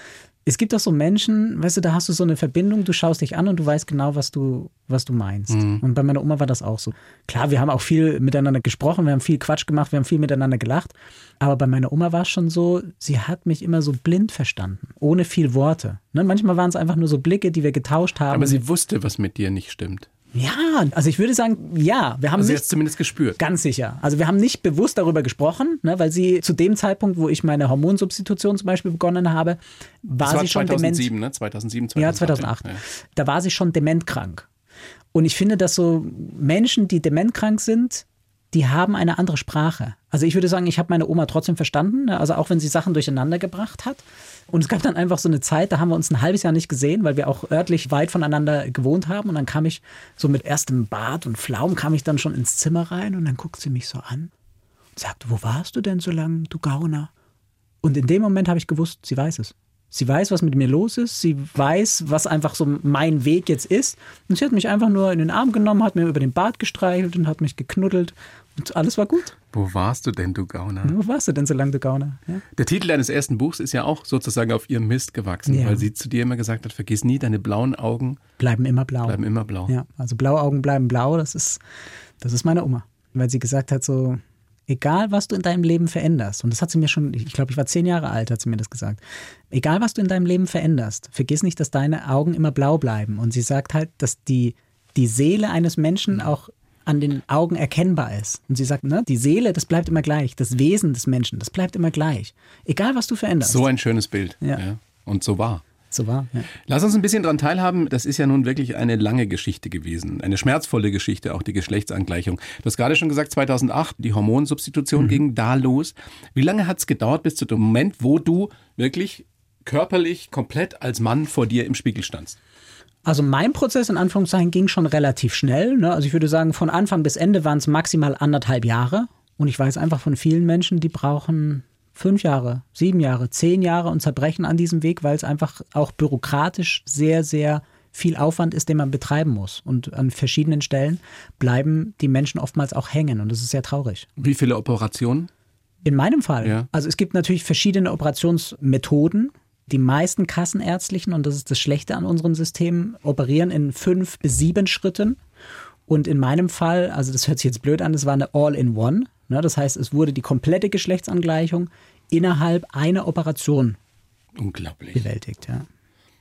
es gibt doch so Menschen, weißt du, da hast du so eine Verbindung, du schaust dich an und du weißt genau, was du, was du meinst. Mhm. Und bei meiner Oma war das auch so. Klar, wir haben auch viel miteinander gesprochen, wir haben viel Quatsch gemacht, wir haben viel miteinander gelacht. Aber bei meiner Oma war es schon so, sie hat mich immer so blind verstanden, ohne viel Worte. Ne? Manchmal waren es einfach nur so Blicke, die wir getauscht haben. Aber sie wusste, was mit dir nicht stimmt. Ja, also ich würde sagen, ja, wir haben Also sie nicht hat es zumindest gespürt. Ganz sicher. Also wir haben nicht bewusst darüber gesprochen, ne, weil sie zu dem Zeitpunkt, wo ich meine Hormonsubstitution zum Beispiel begonnen habe, war, war sie schon dement. 2007, ne? 2007, 2008. Ja, 2008. Ja. Da war sie schon dementkrank. Und ich finde, dass so Menschen, die dementkrank sind, die haben eine andere Sprache. Also ich würde sagen, ich habe meine Oma trotzdem verstanden, ne? also auch wenn sie Sachen durcheinander gebracht hat. Und es gab dann einfach so eine Zeit, da haben wir uns ein halbes Jahr nicht gesehen, weil wir auch örtlich weit voneinander gewohnt haben. Und dann kam ich so mit erstem Bart und Flaum, kam ich dann schon ins Zimmer rein und dann guckt sie mich so an und sagt, wo warst du denn so lange, du Gauner? Und in dem Moment habe ich gewusst, sie weiß es. Sie weiß, was mit mir los ist. Sie weiß, was einfach so mein Weg jetzt ist. Und sie hat mich einfach nur in den Arm genommen, hat mir über den Bart gestreichelt und hat mich geknuddelt. Und alles war gut. Wo warst du denn, du Gauner? Wo warst du denn so lange, du Gauner? Ja? Der Titel deines ersten Buchs ist ja auch sozusagen auf ihrem Mist gewachsen, Ja. weil sie zu dir immer gesagt hat, vergiss nie, deine blauen Augen Bleiben immer blau. bleiben immer blau. Ja, also blaue Augen bleiben blau, das ist, das ist meine Oma. Weil sie gesagt hat, so, egal was du in deinem Leben veränderst, und das hat sie mir schon, ich glaube, ich war zehn Jahre alt, hat sie mir das gesagt, egal was du in deinem Leben veränderst, vergiss nicht, dass deine Augen immer blau bleiben. Und sie sagt halt, dass die, die Seele eines Menschen auch an den Augen erkennbar ist. Und sie sagt, ne, die Seele, das bleibt immer gleich. Das Wesen des Menschen, das bleibt immer gleich. Egal was du veränderst. So ein schönes Bild. Ja. Und so war. So war. Ja. Lass uns ein bisschen dran teilhaben. Das ist ja nun wirklich eine lange Geschichte gewesen. Eine schmerzvolle Geschichte, auch die Geschlechtsangleichung. Du hast gerade schon gesagt, 2008, die Hormonsubstitution mhm. ging da los. Wie lange hat es gedauert bis zu dem Moment, wo du wirklich körperlich komplett als Mann vor dir im Spiegel standst? Also mein Prozess in Anführungszeichen ging schon relativ schnell. Ne? Also ich würde sagen, von Anfang bis Ende waren es maximal anderthalb Jahre. Und ich weiß einfach von vielen Menschen, die brauchen fünf Jahre, sieben Jahre, zehn Jahre und zerbrechen an diesem Weg, weil es einfach auch bürokratisch sehr, sehr viel Aufwand ist, den man betreiben muss. Und an verschiedenen Stellen bleiben die Menschen oftmals auch hängen und das ist sehr traurig. Wie viele Operationen? In meinem Fall. Ja. Also es gibt natürlich verschiedene Operationsmethoden. Die meisten kassenärztlichen, und das ist das Schlechte an unserem System, operieren in fünf bis sieben Schritten. Und in meinem Fall, also das hört sich jetzt blöd an, das war eine All-in-One. Ne? Das heißt, es wurde die komplette Geschlechtsangleichung innerhalb einer Operation Unglaublich. bewältigt. Ja.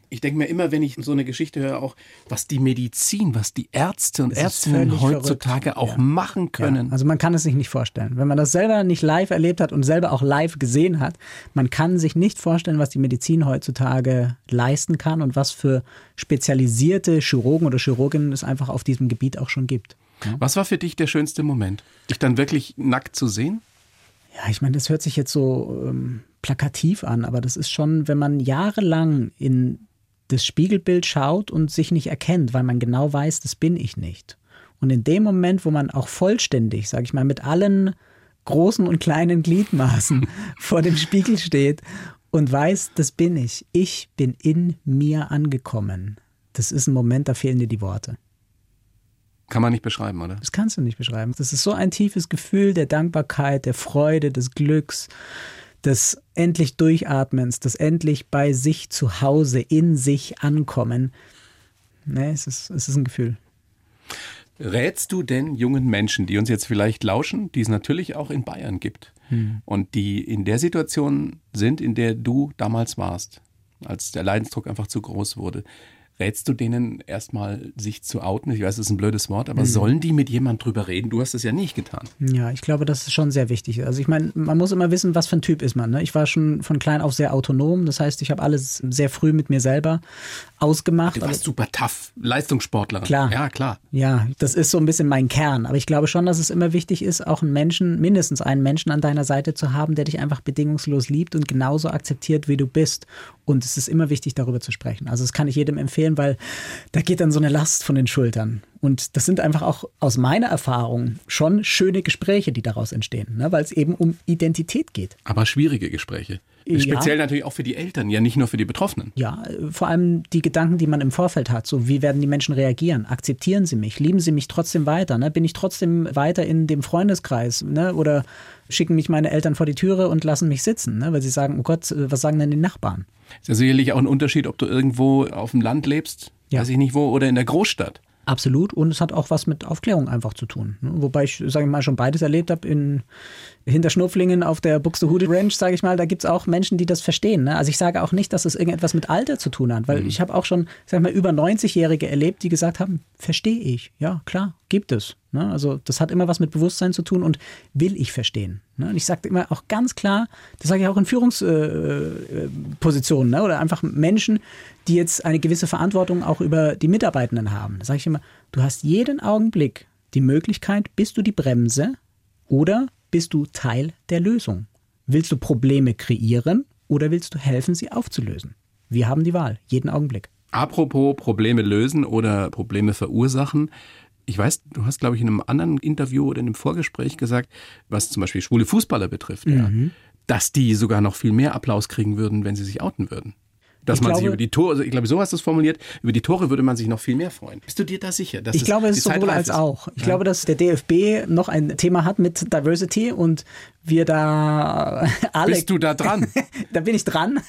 Ich denke mir immer, wenn ich so eine Geschichte höre, auch was die Medizin, was die Ärzte und Das Ärztinnen heutzutage verrückt. auch Ja. machen können. Ja, also man kann es sich nicht vorstellen. Wenn man das selber nicht live erlebt hat und selber auch live gesehen hat, man kann sich nicht vorstellen, was die Medizin heutzutage leisten kann und was für spezialisierte Chirurgen oder Chirurginnen es einfach auf diesem Gebiet auch schon gibt. Was war für dich der schönste Moment? Dich dann wirklich nackt zu sehen? Ja, ich meine, das hört sich jetzt so ähm, plakativ an, aber das ist schon, wenn man jahrelang in das Spiegelbild schaut und sich nicht erkennt, weil man genau weiß, das bin ich nicht. Und in dem Moment, wo man auch vollständig, sage ich mal, mit allen großen und kleinen Gliedmaßen vor dem Spiegel steht und weiß, das bin ich. Ich bin in mir angekommen. Das ist ein Moment, da fehlen dir die Worte. Kann man nicht beschreiben, oder? Das kannst du nicht beschreiben. Das ist so ein tiefes Gefühl der Dankbarkeit, der Freude, des Glücks, des endlich Durchatmens, des endlich bei sich zu Hause, in sich ankommen. Ne, es ist, es ist ein Gefühl. Rätst du denn jungen Menschen, die uns jetzt vielleicht lauschen, die es natürlich auch in Bayern gibt und die in der Situation sind, in der du damals warst, als der Leidensdruck einfach zu groß wurde, rätst du denen erstmal sich zu outen? Ich weiß, das ist ein blödes Wort, aber sollen die mit jemand drüber reden? Du hast es ja nicht getan. Ja, ich glaube, das ist schon sehr wichtig. Also ich meine, man muss immer wissen, was für ein Typ ist man. Ne? Ich war schon von klein auf sehr autonom. Das heißt, ich habe alles sehr früh mit mir selber ausgemacht. Du warst super tough, Leistungssportler. Klar. Ja, klar. Ja, das ist so ein bisschen mein Kern. Aber ich glaube schon, dass es immer wichtig ist, auch einen Menschen, mindestens einen Menschen an deiner Seite zu haben, der dich einfach bedingungslos liebt und genauso akzeptiert, wie du bist. Und es ist immer wichtig, darüber zu sprechen. Also das kann ich jedem empfehlen, weil da geht dann so eine Last von den Schultern. Und das sind einfach auch aus meiner Erfahrung schon schöne Gespräche, die daraus entstehen, ne? weil es eben um Identität geht. Aber schwierige Gespräche. Ja. Speziell natürlich auch für die Eltern, ja nicht nur für die Betroffenen. Ja, vor allem die Gedanken, die man im Vorfeld hat. So, wie werden die Menschen reagieren? Akzeptieren sie mich? Lieben sie mich trotzdem weiter? Ne? Bin ich trotzdem weiter in dem Freundeskreis? Ne? Oder schicken mich meine Eltern vor die Türe und lassen mich sitzen, ne? weil sie sagen, oh Gott, äh, was sagen denn die Nachbarn? Ist ja sicherlich auch ein Unterschied, ob du irgendwo auf dem Land lebst, Ja. weiß ich nicht wo, oder in der Großstadt. Absolut. Und es hat auch was mit Aufklärung einfach zu tun. ne? Wobei ich, sage ich mal, schon beides erlebt habe. In hinter Schnupflingen auf der Buxtehude Ranch, sage ich mal, da gibt es auch Menschen, die das verstehen. Ne? Also ich sage auch nicht, dass es irgendetwas mit Alter zu tun hat, weil ich habe auch schon, sag ich mal, über 90-Jährige erlebt, die gesagt haben, verstehe ich. Ja, klar, gibt es. Ne? Also das hat immer was mit Bewusstsein zu tun und will ich verstehen. Ne? Und ich sage immer auch ganz klar, das sage ich auch in Führungspositionen ne? oder einfach Menschen, die jetzt eine gewisse Verantwortung auch über die Mitarbeitenden haben. Da sage ich immer, du hast jeden Augenblick die Möglichkeit, bist du die Bremse oder bist du Teil der Lösung? Willst du Probleme kreieren oder willst du helfen, sie aufzulösen? Wir haben die Wahl, jeden Augenblick. Apropos Probleme lösen oder Probleme verursachen. Ich weiß, du hast, glaube ich, in einem anderen Interview oder in einem Vorgespräch gesagt, was zum Beispiel schwule Fußballer betrifft, ja, Mhm. dass die sogar noch viel mehr Applaus kriegen würden, wenn sie sich outen würden. Dass Ich man sich glaube- über die Tore, also ich glaube, so hast du es formuliert, über die Tore würde man sich noch viel mehr freuen. Bist du dir da sicher? Dass Ich glaube, es ist sowohl als ist? auch. Ich glaube, dass der DFB noch ein Thema hat mit Diversity und wir da alle. Bist du da dran? da bin ich dran.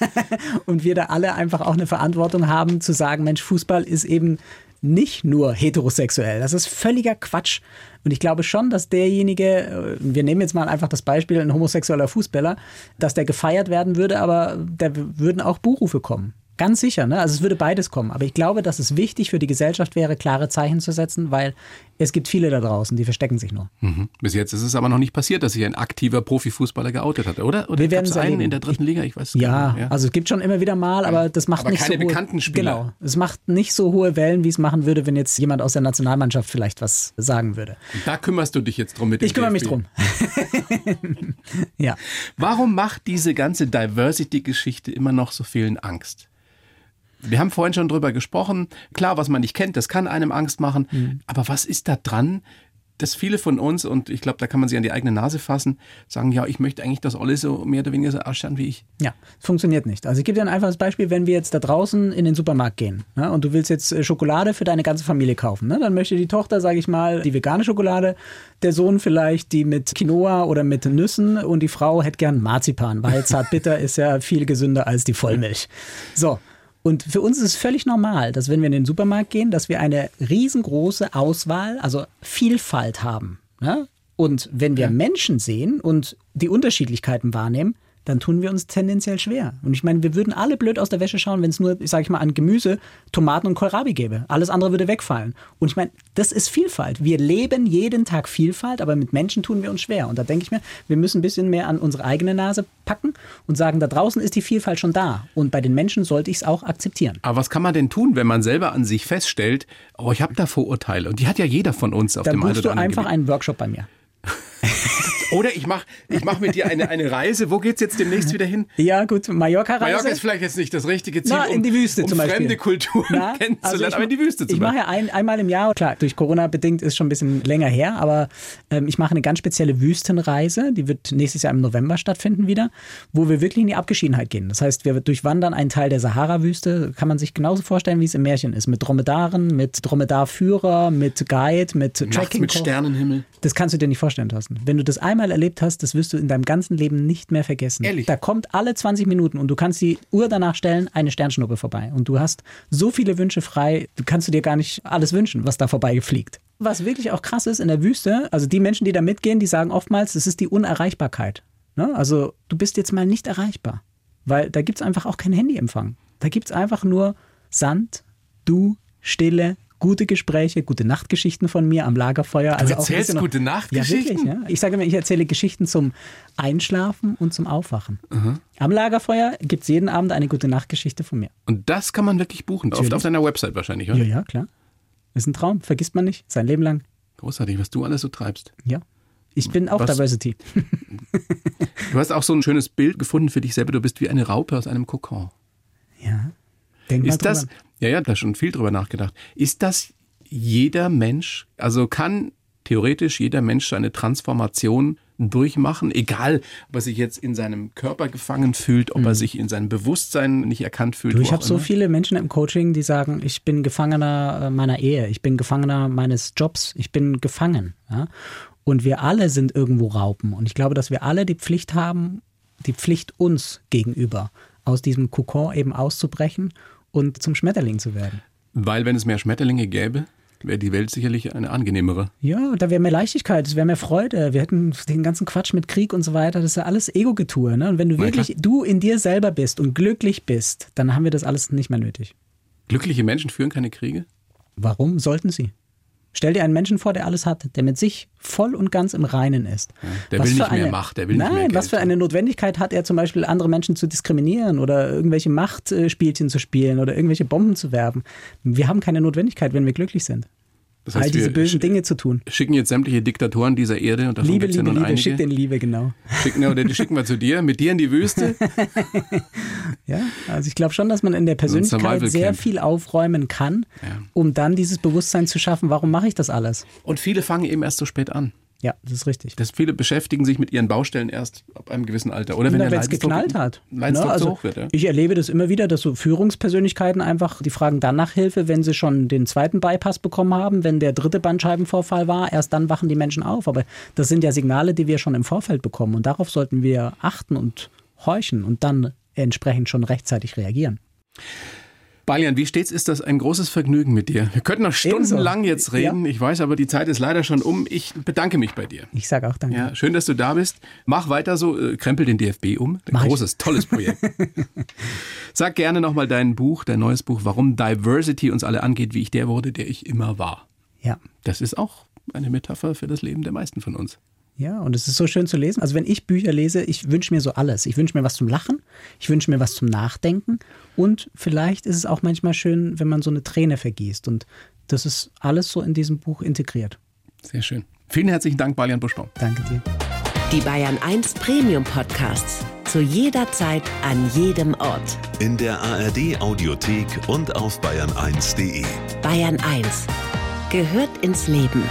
und wir da alle einfach auch eine Verantwortung haben, zu sagen, Mensch, Fußball ist eben nicht nur heterosexuell. Das ist völliger Quatsch. Und ich glaube schon, dass derjenige, äh, wir nehmen jetzt mal einfach das Beispiel, ein homosexueller Fußballer, dass der gefeiert werden würde, aber da würden auch Buchrufe kommen. Ganz sicher, ne? Also es würde beides kommen. Aber ich glaube, dass es wichtig für die Gesellschaft wäre, klare Zeichen zu setzen, weil Es gibt viele da draußen, die verstecken sich nur. Mhm. Bis jetzt ist es aber noch nicht passiert, dass sich ein aktiver Profifußballer geoutet hat, oder? Oder Wir werden einen in der dritten Liga? Ich weiß es Ja, nicht. also es gibt schon immer wieder mal, aber das macht Aber nicht keine so hohe, bekannten Spieler. Genau, es macht nicht so hohe Wellen, wie es machen würde, wenn jetzt jemand aus der Nationalmannschaft vielleicht was sagen würde. Da kümmerst du dich jetzt drum mit Ich kümmere mich drum. ja. Warum macht diese ganze Diversity-Geschichte immer noch so vielen Angst? Wir haben vorhin schon drüber gesprochen. Klar, was man nicht kennt, das kann einem Angst machen. Mhm. Aber was ist da dran, dass viele von uns, und ich glaube, da kann man sich an die eigene Nase fassen, sagen, ja, ich möchte eigentlich, dass alle so mehr oder weniger so ausschauen wie ich. Ja, es funktioniert nicht. Also ich gebe dir ein einfaches Beispiel, wenn wir jetzt da draußen in den Supermarkt gehen ja, und du willst jetzt äh, Schokolade für deine ganze Familie kaufen, ne, dann möchte die Tochter, sage ich mal, die vegane Schokolade, der Sohn vielleicht die mit Quinoa oder mit Nüssen und die Frau hätte gern Marzipan, weil zartbitter ist ja viel gesünder als die Vollmilch. So. Und für uns ist es völlig normal, dass wenn wir in den Supermarkt gehen, dass wir eine riesengroße Auswahl, also Vielfalt haben. Ne? Und wenn wir Menschen sehen und die Unterschiedlichkeiten wahrnehmen, dann tun wir uns tendenziell schwer. Und ich meine, wir würden alle blöd aus der Wäsche schauen, wenn es nur, sag ich mal, an Gemüse, Tomaten und Kohlrabi gäbe. Alles andere würde wegfallen. Und ich meine, das ist Vielfalt. Wir leben jeden Tag Vielfalt, aber mit Menschen tun wir uns schwer. Und da denke ich mir, wir müssen ein bisschen mehr an unsere eigene Nase packen und sagen, da draußen ist die Vielfalt schon da. Und bei den Menschen sollte ich es auch akzeptieren. Aber was kann man denn tun, wenn man selber an sich feststellt, oh, ich habe da Vorurteile? Und die hat ja jeder von uns auf Dann dem einen buchst du oder anderen einfach Gebiet. einen Workshop bei mir. Oder ich mache ich mach mit dir eine, eine Reise. Wo geht's jetzt demnächst wieder hin? Ja, gut, Mallorca-Reise. Mallorca ist vielleicht jetzt nicht das richtige Ziel, Na, in um, die Wüste um zum Beispiel. fremde Kulturen Na, kennenzulernen, also ich aber in die Wüste zum Ich mache ja ein, einmal im Jahr, klar, durch Corona bedingt ist schon ein bisschen länger her, aber ähm, ich mache eine ganz spezielle Wüstenreise, die wird nächstes Jahr im November stattfinden wieder, wo wir wirklich in die Abgeschiedenheit gehen. Das heißt, wir durchwandern einen Teil der Sahara-Wüste, kann man sich genauso vorstellen, wie es im Märchen ist, mit Dromedaren, mit Dromedarführer, mit Guide, mit Nachts Tracking. mit Sternenhimmel. Das kannst du dir nicht vorstellen, Thorsten. Wenn du das einmal erlebt hast, das wirst du in deinem ganzen Leben nicht mehr vergessen. Ehrlich? Da kommt alle 20 Minuten und du kannst die Uhr danach stellen, eine Sternschnuppe vorbei. Und du hast so viele Wünsche frei, du kannst du dir gar nicht alles wünschen, was da vorbei fliegt. Was wirklich auch krass ist in der Wüste, also die Menschen, die da mitgehen, die sagen oftmals, das ist die Unerreichbarkeit. Ne? Also du bist jetzt mal nicht erreichbar, weil da gibt es einfach auch keinen Handyempfang. Da gibt es einfach nur Sand, du, Stille, gute Gespräche, gute Nachtgeschichten von mir am Lagerfeuer. Du also auch erzählst noch- gute Nachtgeschichten? Ja, wirklich, ja. Ich sage immer, ich erzähle Geschichten zum Einschlafen und zum Aufwachen. Am Lagerfeuer gibt es jeden Abend eine gute Nachtgeschichte von mir. Und das kann man wirklich buchen. Oft auf deiner Website wahrscheinlich, oder? Ja, ja, klar. Ist ein Traum, vergisst man nicht, sein Leben lang. Großartig, was du alles so treibst. Ja. Ich bin auch Was- Diversity. Du hast auch so ein schönes Bild gefunden für dich selber. Du bist wie eine Raupe aus einem Kokon. Ja. Denk mal Ist das, drüber. Ja, ja, da schon viel drüber nachgedacht. Ist das jeder Mensch, also kann theoretisch jeder Mensch seine Transformation durchmachen, egal ob er sich jetzt in seinem Körper gefangen fühlt, ob er sich in seinem Bewusstsein nicht erkannt fühlt. Mhm. Du, ich habe so viele Menschen im Coaching, die sagen, ich bin Gefangener äh, meiner Ehe, ich bin Gefangener meines Jobs, ich bin gefangen. Ja? Und wir alle sind irgendwo Raupen. Und ich glaube, dass wir alle die Pflicht haben, die Pflicht uns gegenüber, aus diesem Kokon eben auszubrechen und zum Schmetterling zu werden. Weil wenn es mehr Schmetterlinge gäbe, wäre die Welt sicherlich eine angenehmere. Ja, da wäre mehr Leichtigkeit, es wäre mehr Freude. Wir hätten den ganzen Quatsch mit Krieg und so weiter. Das ist ja alles Ego-Getue. Ne? Und wenn du Na wirklich du in dir selber bist und glücklich bist, dann haben wir das alles nicht mehr nötig. Glückliche Menschen führen keine Kriege? Warum sollten sie? Stell dir einen Menschen vor, der alles hat, der mit sich voll und ganz im Reinen ist. der Was will nicht mehr eine, Macht, der will nicht nein, mehr Geld. was für eine Notwendigkeit hat er zum Beispiel, andere Menschen zu diskriminieren oder irgendwelche Machtspielchen zu spielen oder irgendwelche Bomben zu werfen? Wir haben keine Notwendigkeit, wenn wir glücklich sind. Das All diese bösen Dinge zu tun. schicken jetzt sämtliche Diktatoren dieser Erde und davon Liebe, gibt's ja Liebe, Liebe, schick einige. den Liebe, genau. Schicken, oder die schicken wir zu dir, mit dir in die Wüste. Ja, also ich glaube schon, dass man in der Persönlichkeit sehr viel aufräumen kann, Ja. um dann dieses Bewusstsein zu schaffen, warum mache ich das alles? Und viele fangen eben erst so spät an. Ja, das ist richtig. Das viele beschäftigen sich mit ihren Baustellen erst ab einem gewissen Alter. Oder wenn es geknallt hat. Ne, also hoch wird. Ja. Ich erlebe das immer wieder, dass so Führungspersönlichkeiten einfach, die fragen dann nach Hilfe, wenn sie schon den zweiten Bypass bekommen haben, wenn der dritte Bandscheibenvorfall war, erst dann wachen die Menschen auf. Aber das sind ja Signale, die wir schon im Vorfeld bekommen und darauf sollten wir achten und horchen und dann entsprechend schon rechtzeitig reagieren. Balian, wie stets ist das ein großes Vergnügen mit dir. Wir könnten noch stundenlang jetzt reden. Ich weiß aber, die Zeit ist leider schon um. Ich bedanke mich bei dir. Ich sage auch danke. Ja, schön, dass du da bist. Mach weiter so, äh, krempel den DFB um. Ein Mach ich. großes, tolles Projekt. Sag gerne nochmal dein Buch, dein neues Buch, warum Diversity uns alle angeht, wie ich der wurde, der ich immer war. ja. Das ist auch eine Metapher für das Leben der meisten von uns. Ja, und es ist so schön zu lesen. Also wenn ich Bücher lese, ich wünsche mir so alles. Ich wünsche mir was zum Lachen, ich wünsche mir was zum Nachdenken und vielleicht ist es auch manchmal schön, wenn man so eine Träne vergießt. Und das ist alles so in diesem Buch integriert. Sehr schön. Vielen herzlichen Dank, Balian Buschbaum. Danke dir. Die Bayern 1 Premium Podcasts. Zu jeder Zeit, an jedem Ort. In der ARD Audiothek und auf bayern1.de. Bayern 1 gehört ins Leben.